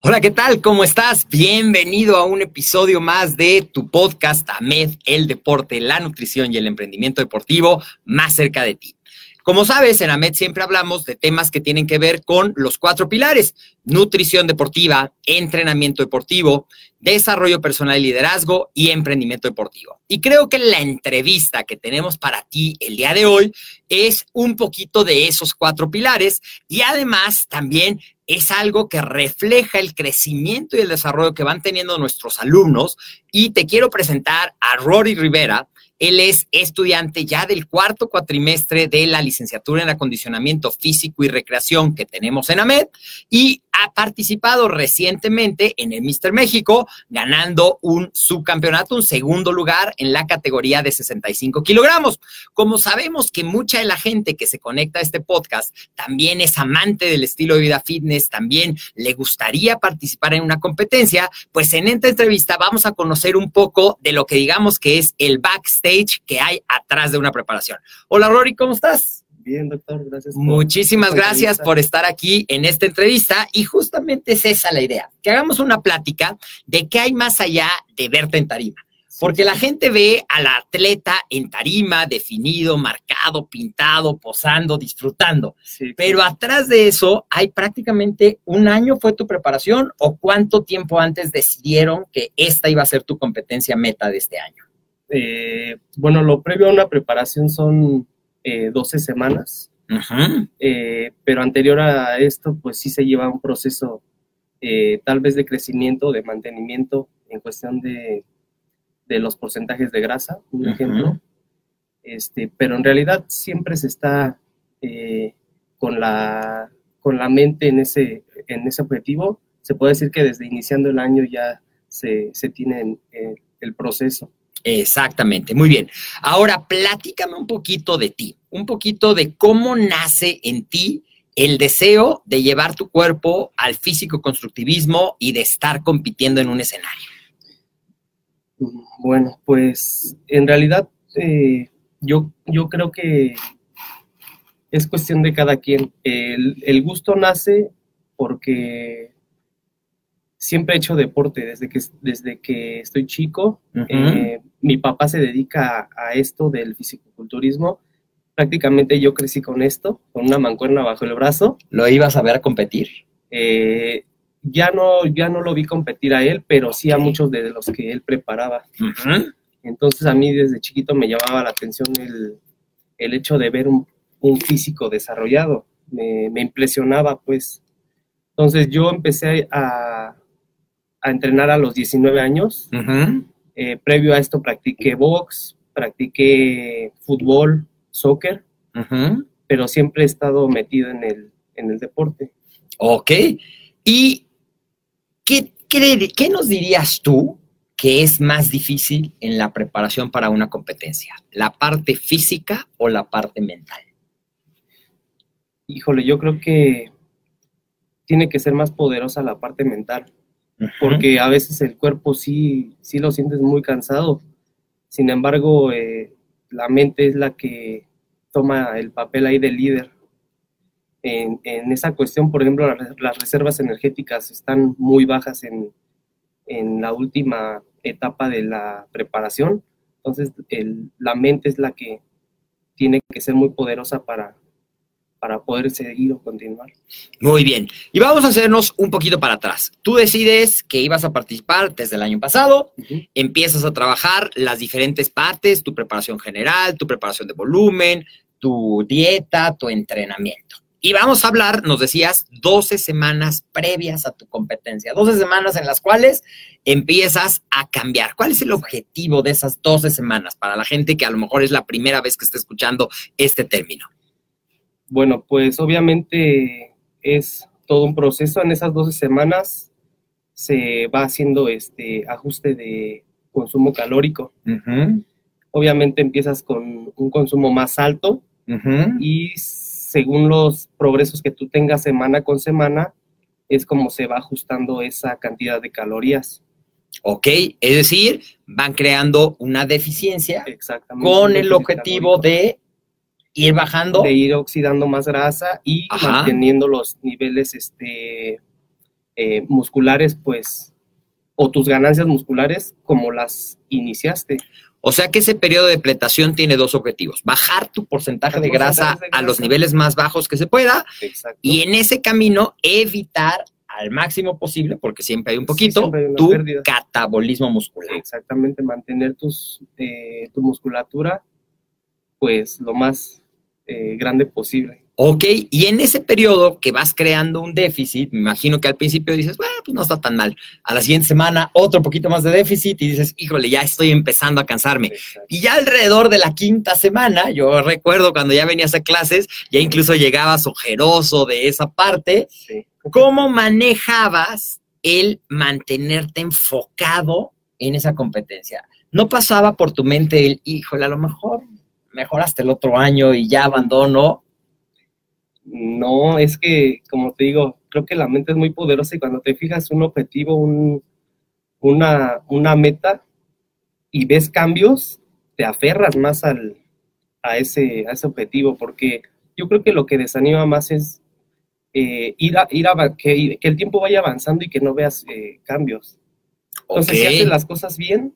Hola, ¿qué tal? ¿Cómo estás? Bienvenido a un episodio más de tu podcast AMED, el deporte, la nutrición y el emprendimiento deportivo más cerca de ti. Como sabes, en AMED siempre hablamos de temas que tienen que ver con los cuatro pilares, nutrición deportiva, entrenamiento deportivo, desarrollo personal y liderazgo y emprendimiento deportivo. Y creo que la entrevista que tenemos para ti el día de hoy es un poquito de esos cuatro pilares y además también es algo que refleja el crecimiento y el desarrollo que van teniendo nuestros alumnos. Y te quiero presentar a Rory Rivera. Él es estudiante ya del cuarto cuatrimestre de la licenciatura en acondicionamiento físico y recreación que tenemos en AMED y ha participado recientemente en el Mister México, ganando un subcampeonato, un segundo lugar en la categoría de 65 kilogramos. Como sabemos que mucha de la gente que se conecta a este podcast también es amante del estilo de vida fitness, también le gustaría participar en una competencia, pues en esta entrevista vamos a conocer un poco de lo que digamos que es el backstage que hay atrás de una preparación. Hola Rory, ¿cómo estás? Bien, doctor, gracias. Muchísimas gracias por estar aquí en esta entrevista y justamente es esa la idea, que hagamos una plática de qué hay más allá de verte en tarima. Porque la gente ve al atleta en tarima, definido, marcado, pintado, posando, disfrutando. Sí, Pero atrás de eso hay prácticamente un año fue tu preparación o cuánto tiempo antes decidieron que esta iba a ser tu competencia meta de este año. eh, bueno, lo previo a una preparación son eh, 12 semanas, eh, pero anterior a esto, pues sí se lleva un proceso eh, tal vez de crecimiento, de mantenimiento en cuestión de, de los porcentajes de grasa, Ujú. ejemplo. Este, pero en realidad siempre se está eh, con, la, con la mente en ese, en ese objetivo. Se puede decir que desde iniciando el año ya se, se tiene eh, el proceso. Exactamente, muy bien. Ahora platícame un poquito de ti, un poquito de cómo nace en ti el deseo de llevar tu cuerpo al físico constructivismo y de estar compitiendo en un escenario. Bueno, pues en realidad eh, yo, yo creo que es cuestión de cada quien. El, el gusto nace porque siempre he hecho deporte desde que, desde que estoy chico. Eh, mi papá se dedica a, a esto del fisicoculturismo. Prácticamente yo crecí con esto, con una mancuerna bajo el brazo. ¿Lo ibas a ver a competir? Eh, ya, no, ya no lo vi competir a él, pero sí a muchos de los que él preparaba. Ujú. Entonces a mí desde chiquito me llamaba la atención el, el hecho de ver un, un físico desarrollado. Me, me impresionaba, pues. Entonces yo empecé a, a entrenar a los 19 años. Eh, previo a esto practiqué box, practiqué fútbol, soccer, pero siempre he estado metido en el, en el deporte. Ok. ¿Y qué cree- qué nos dirías tú que es más difícil en la preparación para una competencia? ¿La parte física o la parte mental? Híjole, yo creo que tiene que ser más poderosa la parte mental, porque a veces el cuerpo sí, sí lo sientes muy cansado. Sin embargo, eh, la mente es la que toma el papel ahí de líder. En, esa cuestión, por ejemplo, las, reservas energéticas están muy bajas en, en la última etapa de la preparación. Entonces, la mente es la que tiene que ser muy poderosa para, para poder seguir o continuar. Muy bien. Y vamos a hacernos un poquito para atrás. Tú decides que ibas a participar desde el año pasado, empiezas a trabajar las diferentes partes, tu preparación general, tu preparación de volumen, tu dieta, tu entrenamiento. Y vamos a hablar, nos decías, 12 semanas previas a tu competencia, 12 semanas en las cuales empiezas a cambiar. ¿Cuál es el objetivo de esas 12 semanas para la gente que a lo mejor es la primera vez que está escuchando este término? Bueno, pues obviamente es todo un proceso. En esas 12 semanas se va haciendo este ajuste de consumo calórico. Obviamente empiezas con un consumo más alto y según los progresos que tú tengas semana con semana, es como se va ajustando esa cantidad de calorías. Ok, es decir, van creando una deficiencia Exactamente. con el objetivo calórico. de ir bajando. de ir oxidando más grasa y Ajá. manteniendo los niveles este, eh, musculares, pues, o tus ganancias musculares como las iniciaste. O sea que ese periodo de pletación tiene dos objetivos. Bajar tu porcentaje de grasa porcentaje de a los niveles más bajos que se pueda Exacto. y en ese camino evitar al máximo posible, porque siempre hay un poquito, hay tu pérdida. catabolismo muscular. Exactamente, mantener tus, eh, tu musculatura, pues, lo más eh, grande posible. Ok, y en ese periodo que vas creando un déficit, me imagino que al principio dices, bueno, pues no está tan mal. A la siguiente semana, otro poquito más de déficit y dices, híjole, ya estoy empezando a cansarme. Exacto. Y ya alrededor de la quinta semana, yo recuerdo cuando ya venías a clases, ya incluso llegabas ojeroso de esa parte. Sí. ¿Cómo manejabas el mantenerte enfocado en esa competencia? ¿No pasaba por tu mente el, híjole, a lo mejor mejoraste el otro año y ya abandono? No, es que, como te digo, creo que la mente es muy poderosa y cuando te fijas un objetivo, un, una, una meta y ves cambios, te aferras más al, a, ese, a ese objetivo, porque yo creo que lo que desanima más es eh, ir a, ir a que, que el tiempo vaya avanzando y que no veas eh, cambios. Entonces, si haces las cosas bien,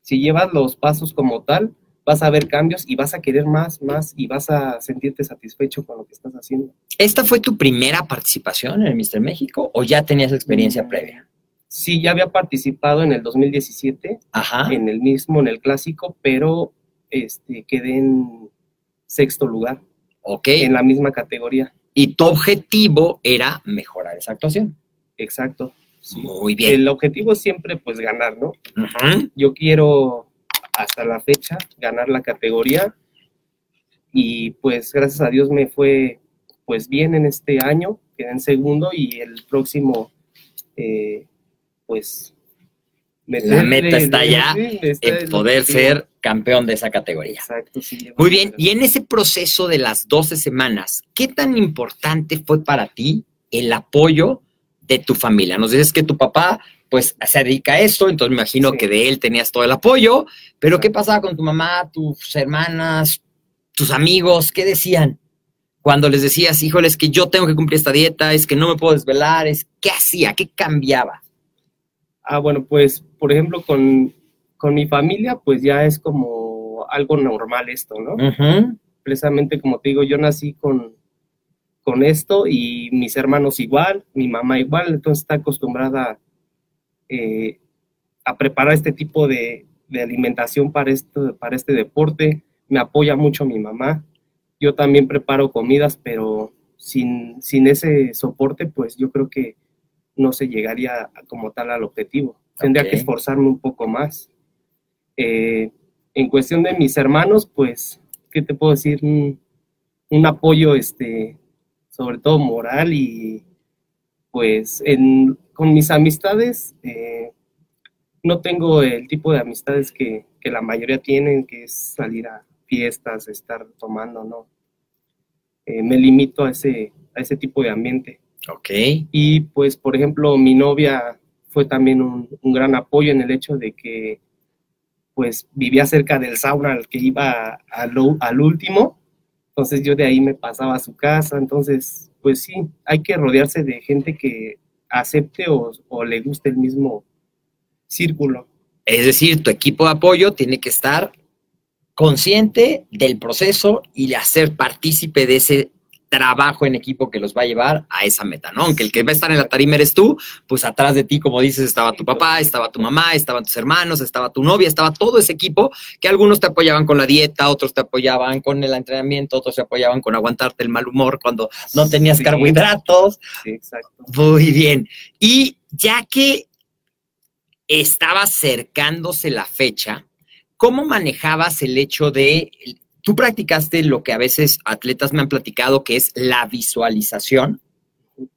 si llevas los pasos como tal, vas a ver cambios y vas a querer más, más y vas a sentirte satisfecho con lo que estás haciendo. ¿Esta fue tu primera participación en el Mister México o ya tenías experiencia Mm. previa? Sí, ya había participado en el 2017, Ajá. en el mismo, en el clásico, pero este, quedé en sexto lugar, Ok. en la misma categoría. Y tu objetivo era mejorar esa actuación. Exacto. sí. Muy bien. El objetivo es siempre pues ganar, ¿no? Ujú. Yo quiero hasta la fecha ganar la categoría y pues gracias a Dios me fue pues bien en este año, quedé en segundo y el próximo eh, pues La meta está ya está En el poder ser campeón de esa categoría. Exacto, sí. Muy bien, y en ese proceso de las 12 semanas, ¿qué tan importante fue para ti el apoyo de tu familia? Nos dices que tu papá, pues, se dedica a esto, entonces me imagino Sí. que de él tenías todo el apoyo, pero ¿qué pasaba con tu mamá, tus hermanas, tus amigos? ¿Qué decían? Cuando les decías, híjole, es que yo tengo que cumplir esta dieta, es que no me puedo desvelar, es ¿qué hacía? ¿Qué cambiaba? Ah, bueno, pues, por ejemplo, con, con mi familia, pues ya es como algo normal esto, ¿no? Precisamente como te digo, yo nací con, con esto y mis hermanos igual, mi mamá igual, entonces está acostumbrada eh, a preparar este tipo de, de alimentación para, esto, para este deporte. Me apoya mucho mi mamá. Yo también preparo comidas, pero sin, sin ese soporte, pues yo creo que no se llegaría como tal al objetivo. Tendría que esforzarme un poco más. Eh, en cuestión de mis hermanos, pues, ¿qué te puedo decir? Un, un apoyo, este, sobre todo moral y pues en, con mis amistades, eh, no tengo el tipo de amistades que, que la mayoría tienen, que es salir a fiestas, estar tomando, ¿no? Eh, me limito a ese, a ese tipo de ambiente. Ok. Y pues, por ejemplo, mi novia fue también un, un gran apoyo en el hecho de que pues vivía cerca del sauna al que iba al, al último, entonces yo de ahí me pasaba a su casa, entonces pues sí, hay que rodearse de gente que acepte o, le guste el mismo círculo. Es decir, tu equipo de apoyo tiene que estar consciente del proceso y hacer partícipe de ese trabajo en equipo que los va a llevar a esa meta, ¿no? Aunque el que va a estar en la tarima eres tú, pues atrás de ti, como dices, estaba tu papá, estaba tu mamá, estaban tus hermanos, estaba tu novia, estaba todo ese equipo que algunos te apoyaban con la dieta, otros te apoyaban con el entrenamiento, otros te apoyaban con aguantarte el mal humor cuando no tenías Sí. carbohidratos. Sí, exacto. Muy bien. Y ya que estaba acercándose la fecha, ¿cómo manejabas el hecho de, tú practicaste lo que a veces atletas me han platicado, que es la visualización?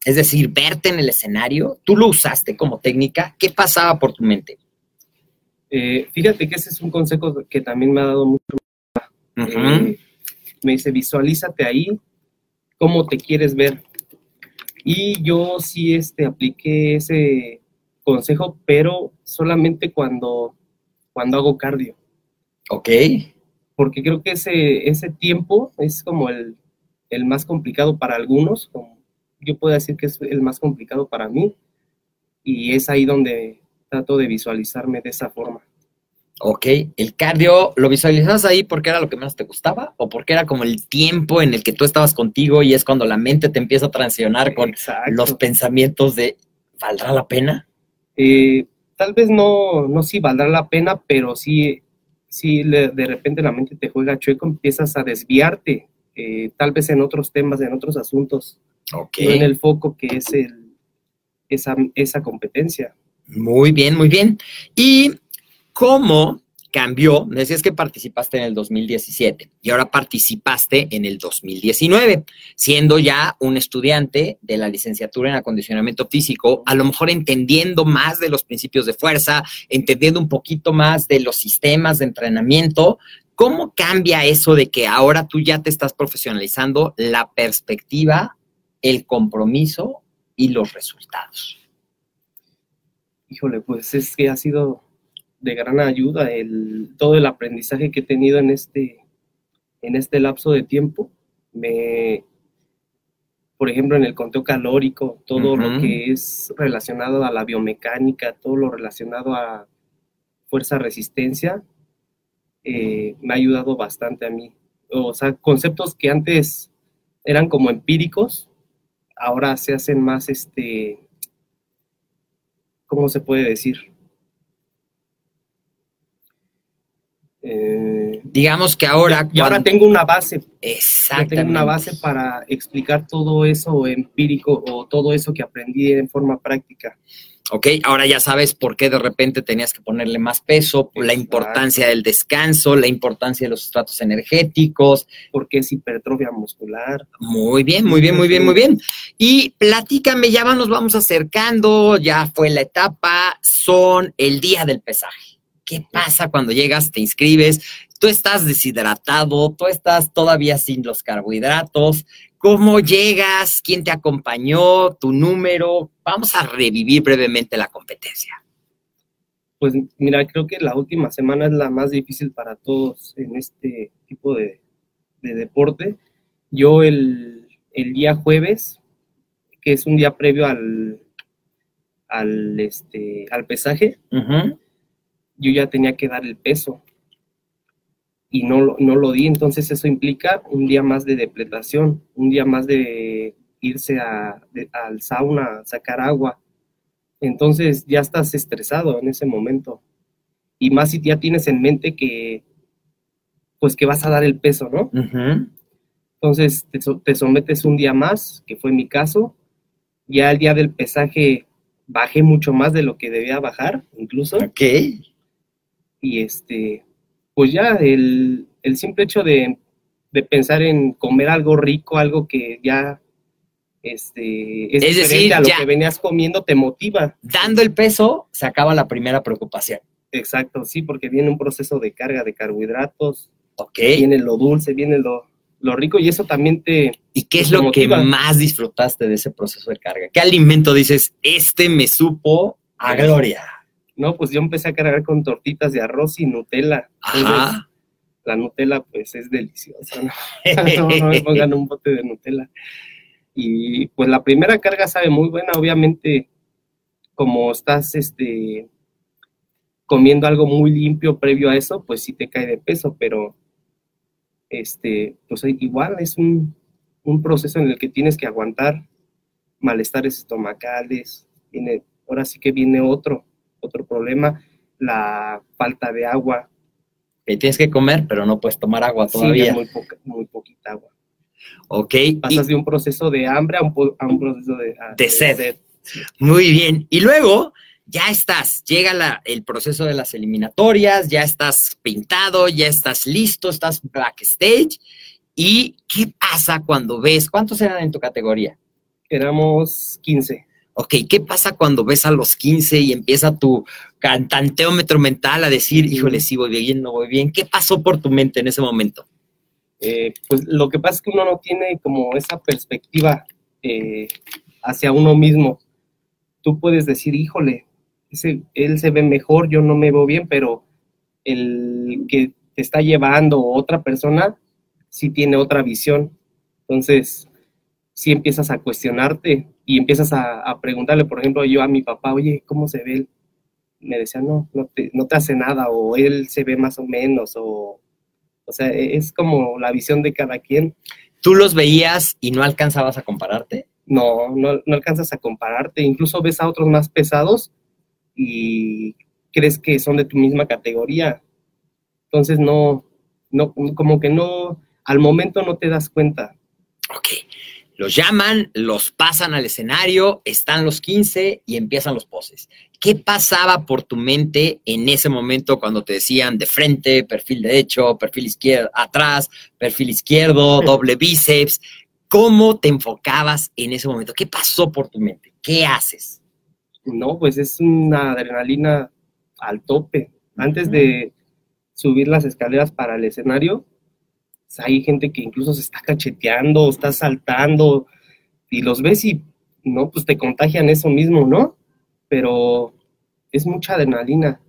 Es decir, verte en el escenario, tú lo usaste como técnica, ¿qué pasaba por tu mente? Eh, fíjate que ese es un consejo que también me ha dado mucho. Eh, me dice, visualízate ahí, cómo te quieres ver. Y yo sí este, apliqué ese consejo, pero solamente cuando, cuando hago cardio, Ok, porque creo que ese, ese tiempo es como el, el más complicado para algunos, como yo puedo decir que es el más complicado para mí, y es ahí donde trato de visualizarme de esa forma. ok. ¿El cardio lo visualizabas ahí porque era lo que menos te gustaba o porque era como el tiempo en el que tú estabas contigo y es cuando la mente te empieza a transicionar con Exacto. los pensamientos de ¿valdrá la pena? Eh, tal vez no, no sí valdrá la pena, pero sí, sí le- de repente la mente te juega chueco, empiezas a desviarte, eh, tal vez en otros temas, en otros asuntos, Ok. no en el foco que es el, esa, esa competencia. Muy bien, muy bien. ¿Y cómo cambió? Me decías que participaste en el 2017 y ahora participaste en el 2019, siendo ya un estudiante de la licenciatura en acondicionamiento físico, a lo mejor entendiendo más de los principios de fuerza, entendiendo un poquito más de los sistemas de entrenamiento. ¿Cómo cambia eso de que ahora tú ya te estás profesionalizando la perspectiva, el compromiso y los resultados? Híjole, pues es que ha sido de gran ayuda el, todo el aprendizaje que he tenido en este, en este lapso de tiempo. Me, por ejemplo, en el conteo calórico, todo lo que es relacionado a la biomecánica, todo lo relacionado a fuerza-resistencia, eh, me ha ayudado bastante a mí. O sea, conceptos que antes eran como empíricos, ahora se hacen más, este, ¿cómo se puede decir? Eh, Digamos que ahora... y ahora tengo una base, Exactamente. tengo una base para explicar todo eso empírico o todo eso que aprendí en forma práctica. Ok, ahora ya sabes por qué de repente tenías que ponerle más peso, la importancia del descanso, la importancia de los estratos energéticos. porque es hipertrofia muscular. Muy bien, muy bien, muy bien, muy bien. Y platícame, ya nos vamos acercando, ya fue la etapa, son el día del pesaje. ¿Qué pasa cuando llegas, te inscribes? Tú estás deshidratado, tú estás todavía sin los carbohidratos. ¿Cómo llegas? ¿Quién te acompañó? ¿Tu número? Vamos a revivir brevemente la competencia. Pues mira, creo que la última semana es la más difícil para todos en este tipo de, de deporte. Yo el, el día jueves, que es un día previo al, al, este, al pesaje. Yo ya tenía que dar el peso y no, lo- no lo di, entonces eso implica un día más de depletación, un día más de irse a, de- al sauna, a sacar agua. Entonces ya estás estresado en ese momento. Y más si ya tienes en mente que, pues que vas a dar el peso, ¿no? Entonces te, te sometes un día más, que fue mi caso. Ya el día del pesaje bajé mucho más de lo que debía bajar, incluso Ok. Y este, pues ya el, el simple hecho de, de pensar en comer algo rico, algo que ya este, es, Es diferente decir, a lo que venías comiendo, te motiva. Dando el peso, se acaba la primera preocupación. Exacto, sí, porque viene un proceso de carga de carbohidratos, ¿Ok? viene lo dulce, viene lo, lo rico y eso también te, ¿Y qué es te lo que más disfrutaste de ese proceso de carga? ¿Qué alimento dices, este me supo a gloria? No, pues yo empecé a cargar con tortitas de arroz y Nutella. Entonces, Ajá. la Nutella pues es deliciosa, ¿no? no, no me pongan un bote de Nutella. Y pues la primera carga sabe muy buena, obviamente, como estás este, comiendo algo muy limpio previo a eso, pues sí te cae de peso, pero este, pues igual es un, un proceso en el que tienes que aguantar malestares estomacales, viene, ahora sí que viene otro, otro problema, la falta de agua, Que tienes que comer, pero no puedes tomar agua Sí, todavía. muy, poca- muy poquita agua. ok. y- pasas de un proceso de hambre a un, po- a un proceso de, a- De sed. Muy bien. Y luego ya estás, llega la- el proceso de las eliminatorias, ya estás pintado, ya estás listo, estás backstage. ¿Y qué pasa cuando ves? ¿Cuántos eran en tu categoría? Éramos 15. Ok, ¿qué pasa cuando ves a los 15 y empieza tu cantanteómetro mental a decir, híjole, si voy bien, no voy bien? ¿Qué pasó por tu mente en ese momento? Eh, pues lo que pasa es que uno no tiene como esa perspectiva eh, hacia uno mismo. Tú puedes decir, híjole, ese, él se ve mejor, yo no me veo bien, pero el que te está llevando otra persona sí tiene otra visión. Entonces, sí empiezas a cuestionarte y empiezas a, a preguntarle, por ejemplo, yo a mi papá, oye, ¿cómo se ve él? Me decía, no, no te, no te hace nada, o él se ve más o menos, o, o sea, e- es como la visión de cada quien. ¿Tú los veías y no alcanzabas a compararte? No, no, no alcanzas a compararte, incluso ves a otros más pesados y crees que son de tu misma categoría. Entonces no, no, como que no, al momento no te das cuenta. Ok. Los llaman, los pasan al escenario, están los 15 y empiezan los poses. ¿Qué pasaba por tu mente en ese momento cuando te decían de frente, perfil derecho, perfil izquierdo, atrás, perfil izquierdo, doble bíceps? ¿Cómo te enfocabas en ese momento? ¿Qué pasó por tu mente? ¿Qué haces? No, pues es una adrenalina al tope. Antes de subir las escaleras para el escenario, hay gente que incluso se está cacheteando, está saltando, y los ves y no, pues te contagian eso mismo, ¿no? Pero es mucha adrenalina.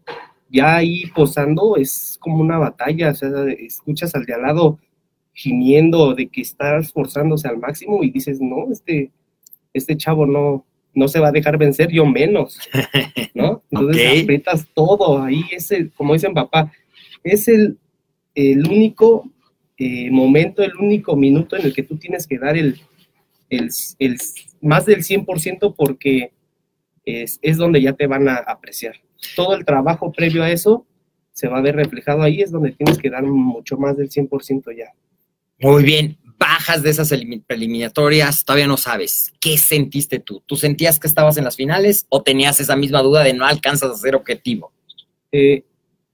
Ya ahí posando es como una batalla, o sea, escuchas al de al lado gimiendo de que está esforzándose al máximo y dices, no, este, este chavo no, no se va a dejar vencer, yo menos, ¿no? Entonces Ok. aprietas todo, ahí es el, como dicen papá, es el, el único eh, momento, el único minuto en el que tú tienes que dar el, el, el más del 100% porque es, es donde ya te van a apreciar. Todo el trabajo previo a eso se va a ver reflejado ahí, es donde tienes que dar mucho más del 100% ya. Muy bien, bajas de esas elimi- eliminatorias, todavía no sabes. ¿Qué sentiste tú? ¿Tú sentías que estabas en las finales o tenías esa misma duda de no alcanzas a ser objetivo? Eh,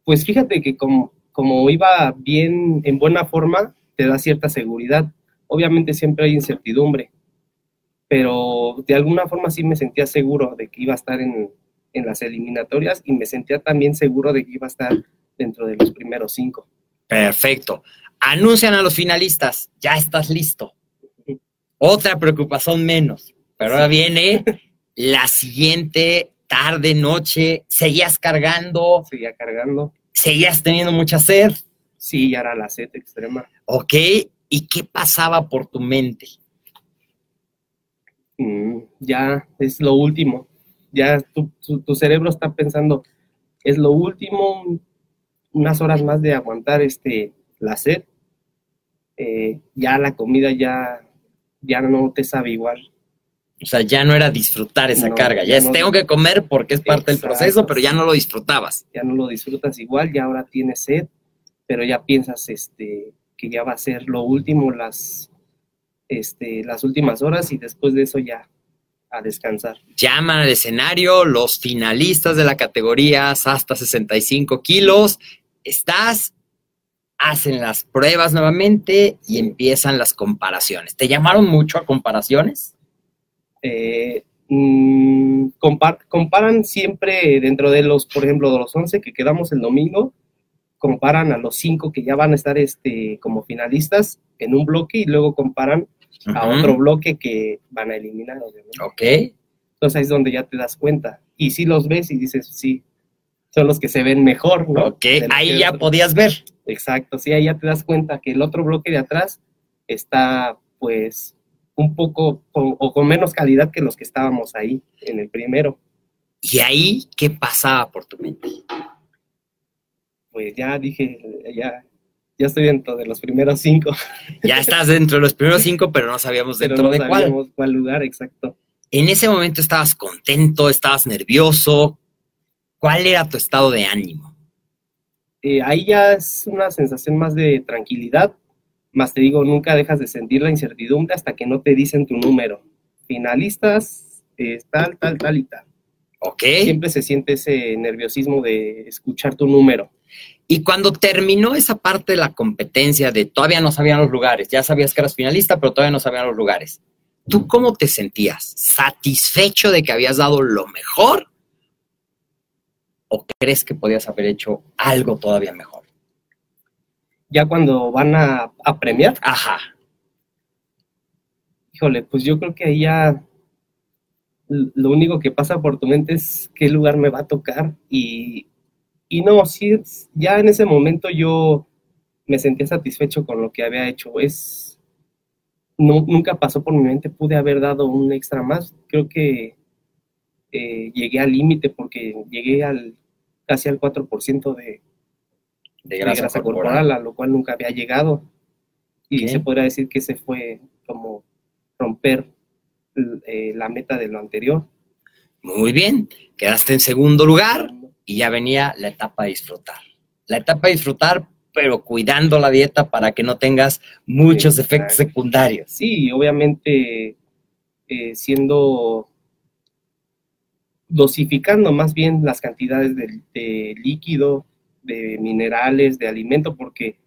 pues fíjate que como, como iba bien, en buena forma, te da cierta seguridad. Obviamente siempre hay incertidumbre, pero de alguna forma sí me sentía seguro de que iba a estar en, en las eliminatorias y me sentía también seguro de que iba a estar dentro de los primeros cinco. Perfecto. Anuncian a los finalistas, ya estás listo. Otra preocupación menos, pero ahora viene la siguiente tarde, noche, seguías cargando, Seguía cargando. Seguías teniendo mucha sed, Sí, ya era la sed extrema. ¿ok? ¿Y qué pasaba por tu mente? Mm, ya es lo último. Ya tu, tu- tu cerebro está pensando, es lo último, unas horas más de aguantar este, la sed. Eh, ya la comida ya, ya no te sabe igual. O sea, ya no era disfrutar esa No, carga, ya, ya es tengo que comer porque es parte del proceso, pero ya no lo disfrutabas. Ya no lo disfrutas igual, ya ahora tienes sed, pero ya piensas este, que ya va a ser lo último, las, este, las últimas horas y después de eso ya a descansar. Llaman al escenario los finalistas de la categoría hasta 65 kilos. Estás, hacen las pruebas nuevamente y empiezan las comparaciones. ¿Te llamaron mucho a comparaciones? Eh, mm, compar- comparan siempre dentro de los, por ejemplo, de los 11 que quedamos el domingo, comparan a los 5 que ya van a estar este, como finalistas en un bloque y luego comparan a otro bloque que van a eliminar, obviamente. Ok. Entonces ahí es donde ya te das cuenta. Y si los ves y dices, sí, son los que se ven mejor, ¿no? Ok, ahí ya podías ver. Exacto, sí, ahí ya te das cuenta que el otro bloque de atrás está, pues, un poco con- o con menos calidad que los que estábamos ahí en el primero. Y ahí, ¿qué pasaba por tu mente? Pues ya dije, ya, ya estoy dentro de los primeros cinco, Ya estás dentro de los primeros cinco, pero no sabíamos pero dentro no de cuál. sabíamos cuál lugar exacto. En ese momento estabas contento, estabas nervioso. ¿Cuál era tu estado de ánimo? Eh, ahí ya es una sensación más de tranquilidad, más te digo, nunca dejas de sentir la incertidumbre hasta que no te dicen tu número. Finalistas, eh, tal, tal, tal y tal. ¿Ok? Siempre se siente ese nerviosismo de escuchar tu número. Y cuando terminó esa parte de la competencia de todavía no sabían los lugares, ya sabías que eras finalista, pero todavía no sabían los lugares, ¿tú cómo te sentías? ¿Satisfecho de que habías dado lo mejor? ¿O crees que podías haber hecho algo todavía mejor? Ya cuando van a, a premiar, Ajá. híjole, pues yo creo que ahí ya lo único que pasa por tu mente es qué lugar me va a tocar. Y, y no, sí, ya en ese momento yo me sentía satisfecho con lo que había hecho. Es, no, nunca pasó por mi mente, pude haber dado un extra más. Creo que eh, llegué al límite porque llegué al casi al 4% de, De de grasa, corporal. corporal, a lo cual nunca había llegado. Y se podría decir que se fue como romper eh, la meta de lo anterior. Muy bien. Quedaste en segundo lugar y ya venía la etapa de disfrutar. La etapa de disfrutar, pero cuidando la dieta para que no tengas muchos Exacto. efectos secundarios. Sí, obviamente eh, siendo dosificando más bien las cantidades de, de líquido, de minerales, de alimento, porque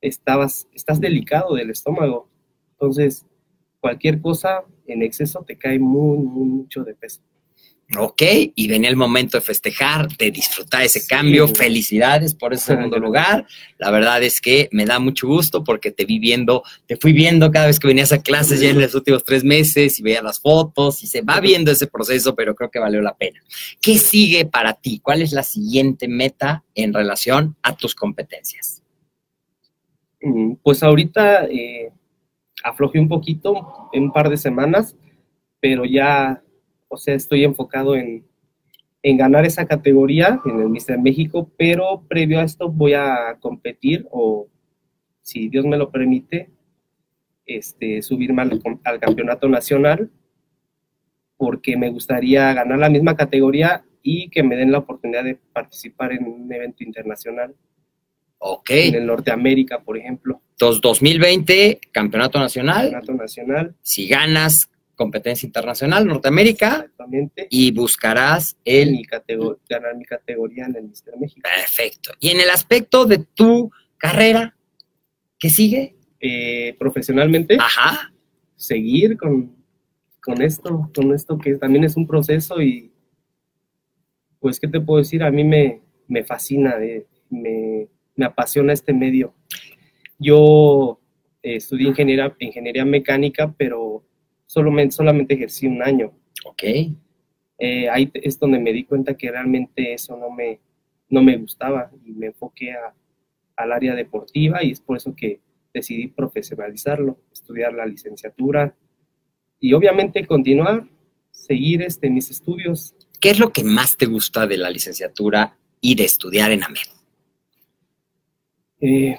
estabas, estás delicado del estómago. Entonces, cualquier cosa en exceso te cae muy, muy mucho de peso. Ok, y venía el momento de festejar, de disfrutar ese Sí. cambio. Felicidades por ese segundo lugar. La verdad es que me da mucho gusto porque te vi viendo, te fui viendo cada vez que venías a clases ya en los últimos tres meses y veía las fotos y se va viendo ese proceso, pero creo que valió la pena. ¿Qué sigue para ti? ¿Cuál es la siguiente meta en relación a tus competencias? Mm, Pues ahorita eh, aflojé un poquito, en un par de semanas, pero ya, o sea, estoy enfocado en, en ganar esa categoría en el Mister México, pero previo a esto voy a competir o, si Dios me lo permite, este, subirme al, al campeonato nacional, porque me gustaría ganar la misma categoría y que me den la oportunidad de participar en un evento internacional, Ok, en el Norteamérica, por ejemplo, entonces 2020, Campeonato Nacional. campeonato nacional. Si ganas competencia internacional, Norteamérica, Exactamente. y buscarás el mi ganar mi categoría en el Mister México. Perfecto. Y en el aspecto de tu carrera, ¿qué sigue? Eh, profesionalmente, Ajá. seguir con, con esto, con esto que también es un proceso y pues, ¿qué te puedo decir? A mí me, me fascina, eh, me, me apasiona este medio. Yo eh, estudié ingeniería, ingeniería mecánica, pero solamente, solamente ejercí un año. Ok. eh, ahí es donde me di cuenta que realmente eso no me, no me gustaba y me enfoqué a- al área deportiva y es por eso que decidí profesionalizarlo, estudiar la licenciatura y obviamente continuar, seguir este, mis estudios. ¿Qué es lo que más te gusta de la licenciatura y de estudiar en AMED? Eh,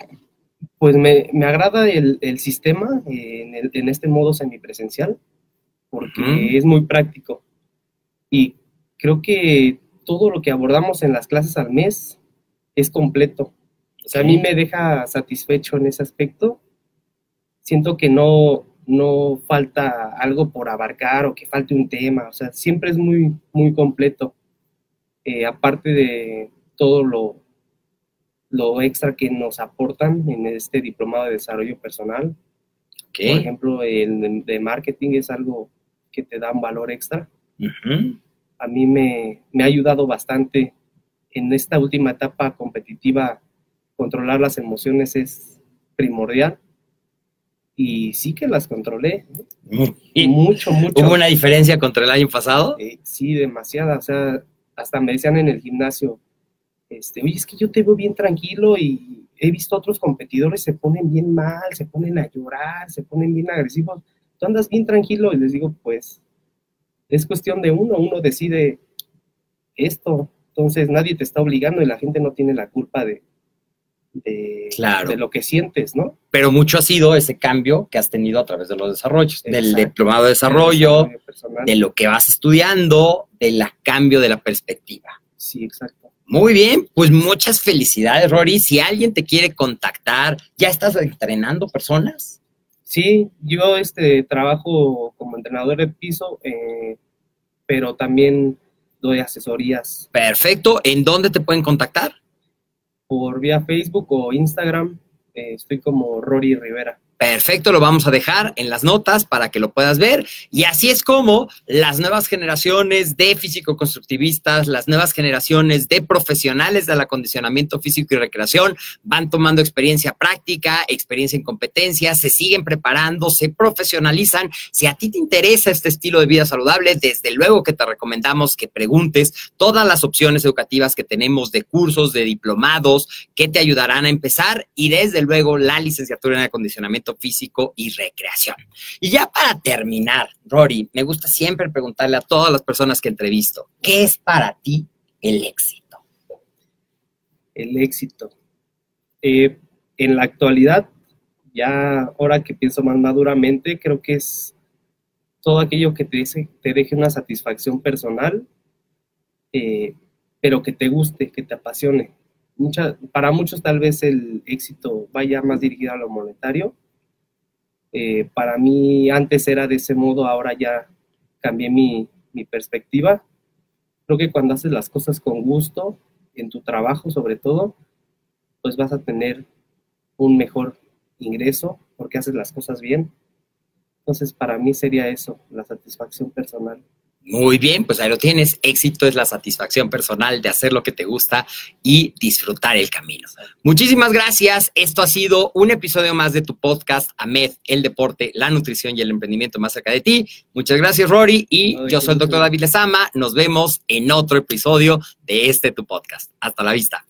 pues me, me agrada el, el sistema eh, en, el- en este modo semipresencial porque es muy práctico y creo que todo lo que abordamos en las clases al mes es completo. O sea, a mí me deja satisfecho en ese aspecto. Siento que no, no falta algo por abarcar o que falte un tema. O sea, siempre es muy, muy completo. Eh, aparte de todo lo, lo extra que nos aportan en este diplomado de desarrollo personal. Por ejemplo, el de- marketing es algo que te dan valor extra. Ujú. A mí me, me ha ayudado bastante en esta última etapa competitiva. Controlar las emociones es primordial. Y sí que las controlé. ¿Y mucho, mucho. ¿Hubo una diferencia contra el año pasado? Eh, sí, demasiada. O sea, hasta me decían en el gimnasio, este, oye, es que yo te veo bien tranquilo y he visto otros competidores se ponen bien mal, se ponen a llorar, se ponen bien agresivos. Tú andas bien tranquilo y les digo, pues, es cuestión de uno, uno decide esto. Entonces nadie te está obligando y la gente no tiene la culpa de, de, Claro. de lo que sientes, ¿no? Pero mucho ha sido ese cambio que has tenido a través de los desarrollos, del diplomado de desarrollo, personal. de lo que vas estudiando, del cambio de la perspectiva. Sí, exacto. Muy bien, pues muchas felicidades, Rory. Si alguien te quiere contactar, ¿ya estás entrenando personas? Sí, yo este, trabajo como entrenador de piso, eh, pero también doy asesorías Perfecto. ¿En dónde te pueden contactar? por vía Facebook o Instagram. eh, estoy como Rory Rivera. Perfecto, lo vamos a dejar en las notas para que lo puedas ver. Y así es como las nuevas generaciones de físico-constructivistas, las nuevas generaciones de profesionales del acondicionamiento físico y recreación van tomando experiencia práctica, experiencia en competencias, se siguen preparando, se profesionalizan. Si a ti te interesa este estilo de vida saludable, desde luego que te recomendamos que preguntes todas las opciones educativas que tenemos de cursos, de diplomados, que te ayudarán a empezar y desde luego la licenciatura en acondicionamiento físico y recreación. Y ya para terminar, Rory, me gusta siempre preguntarle a todas las personas que entrevisto, ¿qué es para ti el éxito? El éxito. Eh, en la actualidad, ya ahora que pienso más maduramente, creo que es todo aquello que te, dice, te deje una satisfacción personal, eh, pero que te guste, que te apasione. Para muchos tal vez el éxito vaya más dirigido a lo monetario. Eh, para mí antes era de ese modo, ahora ya cambié mi, mi perspectiva. Creo que cuando haces las cosas con gusto, en tu trabajo sobre todo, pues vas a tener un mejor ingreso porque haces las cosas bien. Entonces, para mí sería eso, la satisfacción personal. Muy bien, pues ahí lo tienes. Éxito es la satisfacción personal de hacer lo que te gusta y disfrutar el camino. Muchísimas gracias. Esto ha sido un episodio más de tu podcast, AMED, el deporte, la nutrición y el emprendimiento más cerca de ti. Muchas gracias, Rory. Y Ay, yo soy el doctor. David Lezama. Nos vemos en otro episodio de este tu podcast. Hasta la vista.